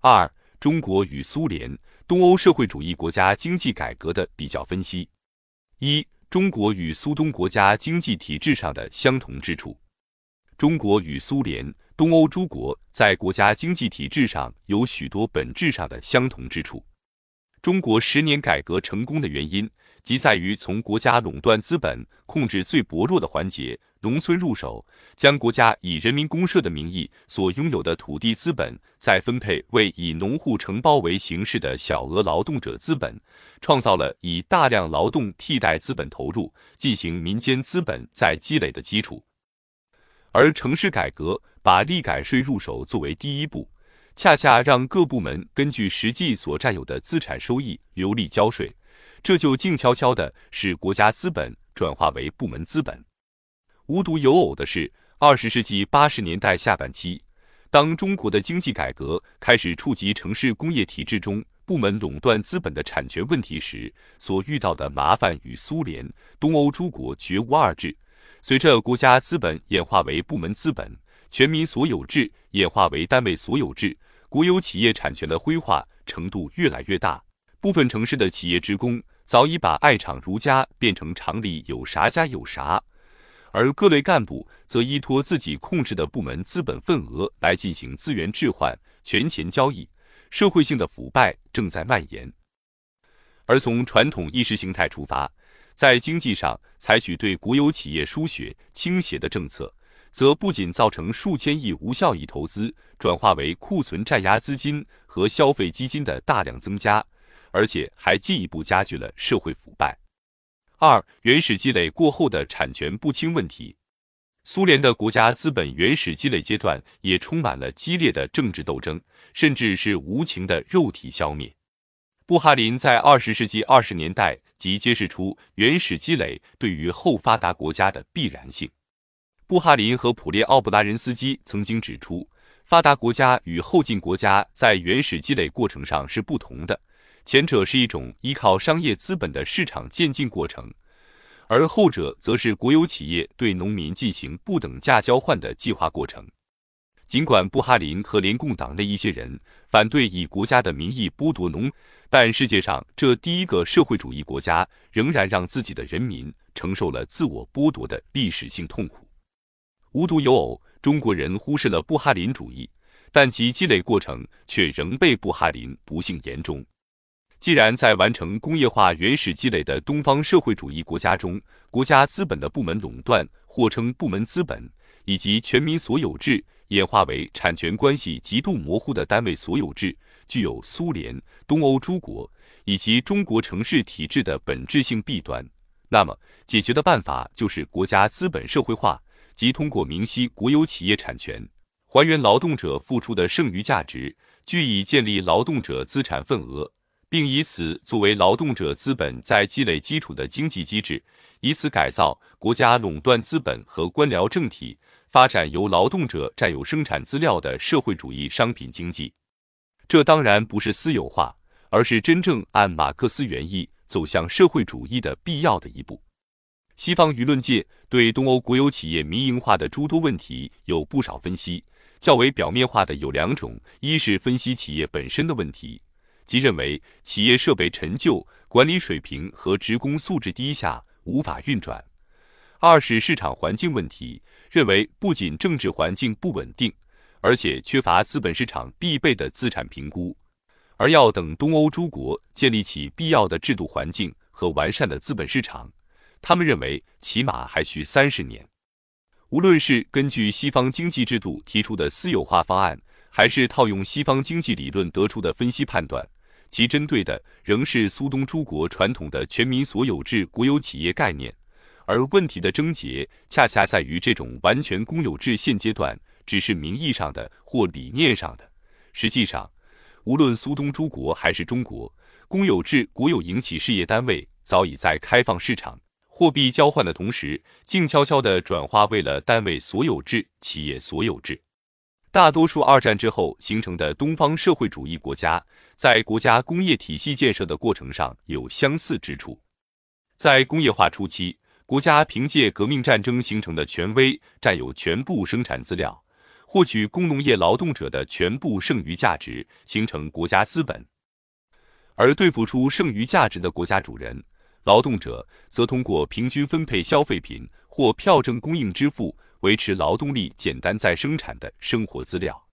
二、中国与苏联、东欧社会主义国家经济改革的比较分析。一、中国与苏东国家经济体制上的相同之处。中国与苏联、东欧诸国在国家经济体制上有许多本质上的相同之处。中国十年改革成功的原因，即在于从国家垄断资本、控制最薄弱的环节——农村入手，将国家以人民公社的名义所拥有的土地资本，再分配为以农户承包为形式的小额劳动者资本，创造了以大量劳动替代资本投入，进行民间资本再积累的基础。而城市改革把利改税入手作为第一步。恰恰让各部门根据实际所占有的资产收益流利交税，这就静悄悄地使国家资本转化为部门资本。无独有偶的是，二十世纪八十年代下半期，当中国的经济改革开始触及城市工业体制中部门垄断资本的产权问题时，所遇到的麻烦与苏联、东欧诸国绝无二致。随着国家资本演化为部门资本，全民所有制演化为单位所有制。国有企业产权的灰化程度越来越大，部分城市的企业职工早已把爱厂如家变成厂里有啥家有啥，而各类干部则依托自己控制的部门资本份额来进行资源置换、权钱交易，社会性的腐败正在蔓延。而从传统意识形态出发，在经济上采取对国有企业输血倾斜的政策。则不仅造成数千亿无效益投资转化为库存占压资金和消费基金的大量增加，而且还进一步加剧了社会腐败。二、原始积累过后的产权不清问题。苏联的国家资本原始积累阶段也充满了激烈的政治斗争，甚至是无情的肉体消灭。布哈林在二十世纪二十年代即揭示出原始积累对于后发达国家的必然性。布哈林和普列奥布拉人斯基曾经指出，发达国家与后进国家在原始积累过程上是不同的，前者是一种依靠商业资本的市场渐进过程，而后者则是国有企业对农民进行不等价交换的计划过程。尽管布哈林和联共党内一些人反对以国家的名义剥夺农，但世界上这第一个社会主义国家仍然让自己的人民承受了自我剥夺的历史性痛苦。无独有偶，中国人忽视了布哈林主义，但其积累过程却仍被布哈林不幸言中。既然在完成工业化原始积累的东方社会主义国家中，国家资本的部门垄断或称部门资本，以及全民所有制演化为产权关系极度模糊的单位所有制，具有苏联、东欧诸国以及中国城市体制的本质性弊端，那么解决的办法就是国家资本社会化。即通过明晰国有企业产权，还原劳动者付出的剩余价值，据以建立劳动者资产份额，并以此作为劳动者资本在积累基础的经济机制，以此改造国家垄断资本和官僚政体，发展由劳动者占有生产资料的社会主义商品经济。这当然不是私有化，而是真正按马克思原意走向社会主义的必要的一步。西方舆论界对东欧国有企业民营化的诸多问题有不少分析，较为表面化的有两种：一是分析企业本身的问题，即认为企业设备陈旧、管理水平和职工素质低下，无法运转；二是市场环境问题，认为不仅政治环境不稳定，而且缺乏资本市场必备的资产评估，而要等东欧诸国建立起必要的制度环境和完善的资本市场。他们认为，起码还需三十年。无论是根据西方经济制度提出的私有化方案，还是套用西方经济理论得出的分析判断，其针对的仍是苏东诸国传统的全民所有制国有企业概念。而问题的症结，恰恰在于这种完全公有制现阶段只是名义上的或理念上的。实际上，无论苏东诸国还是中国，公有制国有营企事业单位早已在开放市场。货币交换的同时，静悄悄地转化为了单位所有制、企业所有制。大多数二战之后形成的东方社会主义国家，在国家工业体系建设的过程上有相似之处。在工业化初期，国家凭借革命战争形成的权威，占有全部生产资料，获取工农业劳动者的全部剩余价值，形成国家资本；而对付出剩余价值的国家主人劳动者，则通过平均分配消费品或票证供应支付，维持劳动力简单再生产的生活资料。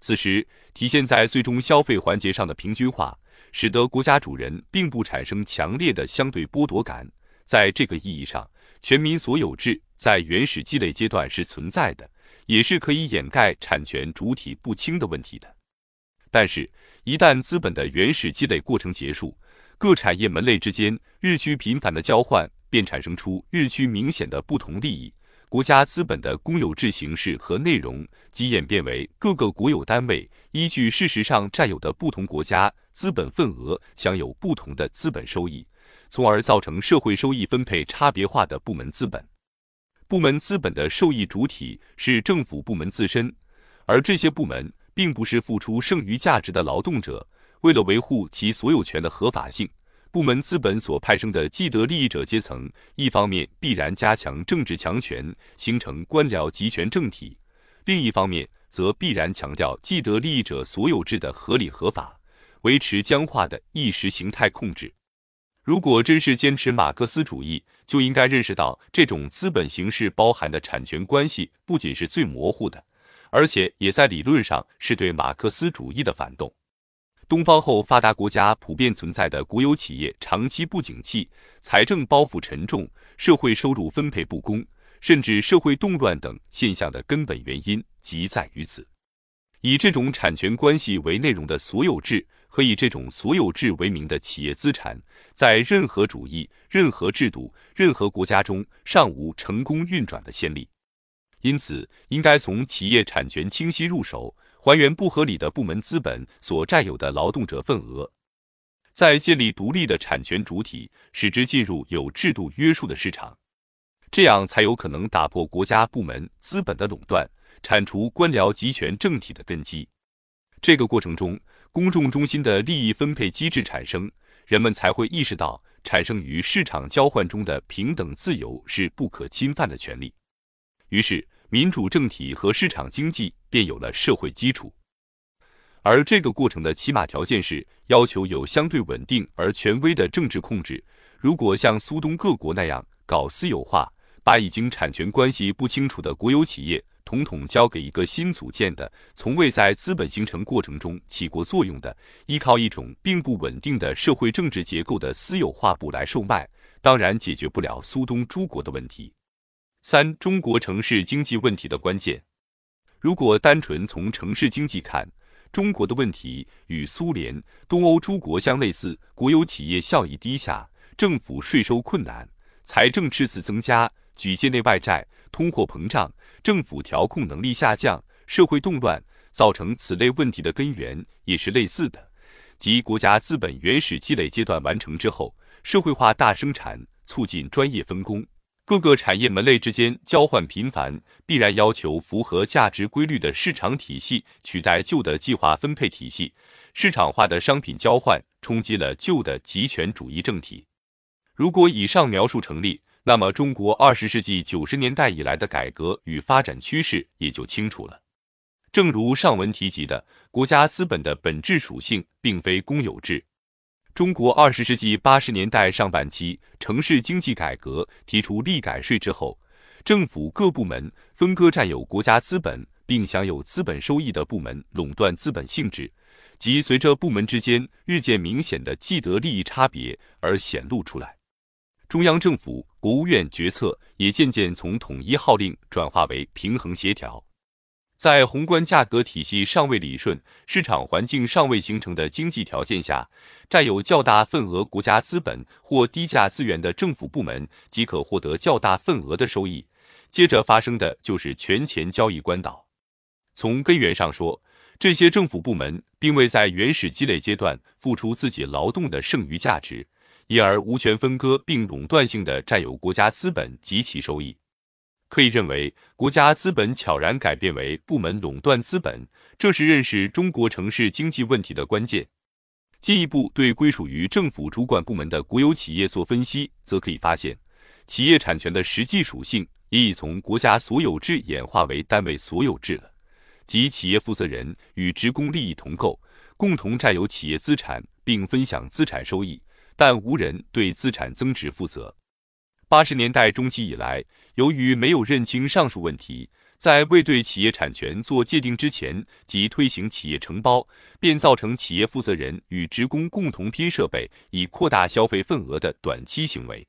此时体现在最终消费环节上的平均化，使得国家主人并不产生强烈的相对剥夺感。在这个意义上，全民所有制在原始积累阶段是存在的，也是可以掩盖产权主体不清的问题的。但是，一旦资本的原始积累过程结束，各产业门类之间日趋频繁的交换，便产生出日趋明显的不同利益。国家资本的公有制形式和内容，即演变为各个国有单位依据事实上占有的不同国家资本份额，享有不同的资本收益，从而造成社会收益分配差别化的部门资本。部门资本的受益主体是政府部门自身，而这些部门并不是付出剩余价值的劳动者。为了维护其所有权的合法性。部门资本所派生的既得利益者阶层，一方面必然加强政治强权，形成官僚集权政体；另一方面则必然强调既得利益者所有制的合理合法，维持僵化的意识形态控制。如果真是坚持马克思主义，就应该认识到，这种资本形式包含的产权关系不仅是最模糊的，而且也在理论上是对马克思主义的反动。东方后发达国家普遍存在的国有企业长期不景气、财政包袱沉重、社会收入分配不公，甚至社会动乱等现象的根本原因，即在于此。以这种产权关系为内容的所有制和以这种所有制为名的企业资产，在任何主义、任何制度、任何国家中尚无成功运转的先例。因此，应该从企业产权清晰入手。还原不合理的部门资本所占有的劳动者份额，再建立独立的产权主体，使之进入有制度约束的市场，这样才有可能打破国家部门资本的垄断，铲除官僚集权政体的根基。这个过程中，公众中心的利益分配机制产生，人们才会意识到，产生于市场交换中的平等自由是不可侵犯的权利。于是。民主政体和市场经济便有了社会基础，而这个过程的起码条件是要求有相对稳定而权威的政治控制。如果像苏东各国那样搞私有化，把已经产权关系不清楚的国有企业统统交给一个新组建的、从未在资本形成过程中起过作用的、依靠一种并不稳定的社会政治结构的私有化部来售卖，当然解决不了苏东诸国的问题。三、中国城市经济问题的关键。如果单纯从城市经济看，中国的问题与苏联、东欧诸国相类似：国有企业效益低下，政府税收困难，财政赤字增加，举借内外债，通货膨胀，政府调控能力下降，社会动乱，造成此类问题的根源也是类似的，即国家资本原始积累阶段完成之后，社会化大生产，促进专业分工。各个产业门类之间交换频繁，必然要求符合价值规律的市场体系取代旧的计划分配体系。市场化的商品交换冲击了旧的集权主义政体。如果以上描述成立，那么中国二十世纪九十年代以来的改革与发展趋势也就清楚了。正如上文提及的，国家资本的本质属性并非公有制。中国二十世纪八十年代上半期城市经济改革提出利改税之后，政府各部门分割占有国家资本并享有资本收益的部门垄断资本性质，即随着部门之间日渐明显的既得利益差别而显露出来。中央政府、国务院决策也渐渐从统一号令转化为平衡协调。在宏观价格体系尚未理顺、市场环境尚未形成的经济条件下，占有较大份额国家资本或低价资源的政府部门即可获得较大份额的收益。接着发生的就是权钱交易关岛。从根源上说，这些政府部门并未在原始积累阶段付出自己劳动的剩余价值，因而无权分割并垄断性的占有国家资本及其收益。可以认为，国家资本悄然改变为部门垄断资本，这是认识中国城市经济问题的关键。进一步对归属于政府主管部门的国有企业做分析，则可以发现，企业产权的实际属性也已从国家所有制演化为单位所有制了。即企业负责人与职工利益同构，共同占有企业资产并分享资产收益，但无人对资产增值负责。八十年代中期以来，由于没有认清上述问题，在未对企业产权做界定之前即推行企业承包，便造成企业负责人与职工共同拼设备以扩大消费份额的短期行为。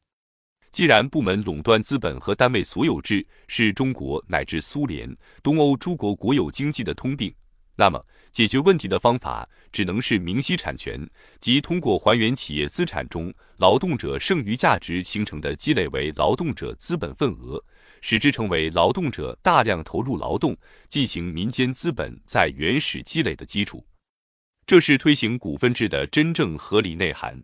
既然部门垄断资本和单位所有制是中国乃至苏联、东欧诸国国有经济的通病，那么解决问题的方法只能是明晰产权，即通过还原企业资产中劳动者剩余价值形成的积累为劳动者资本份额，使之成为劳动者大量投入劳动进行民间资本在原始积累的基础。这是推行股份制的真正合理内涵。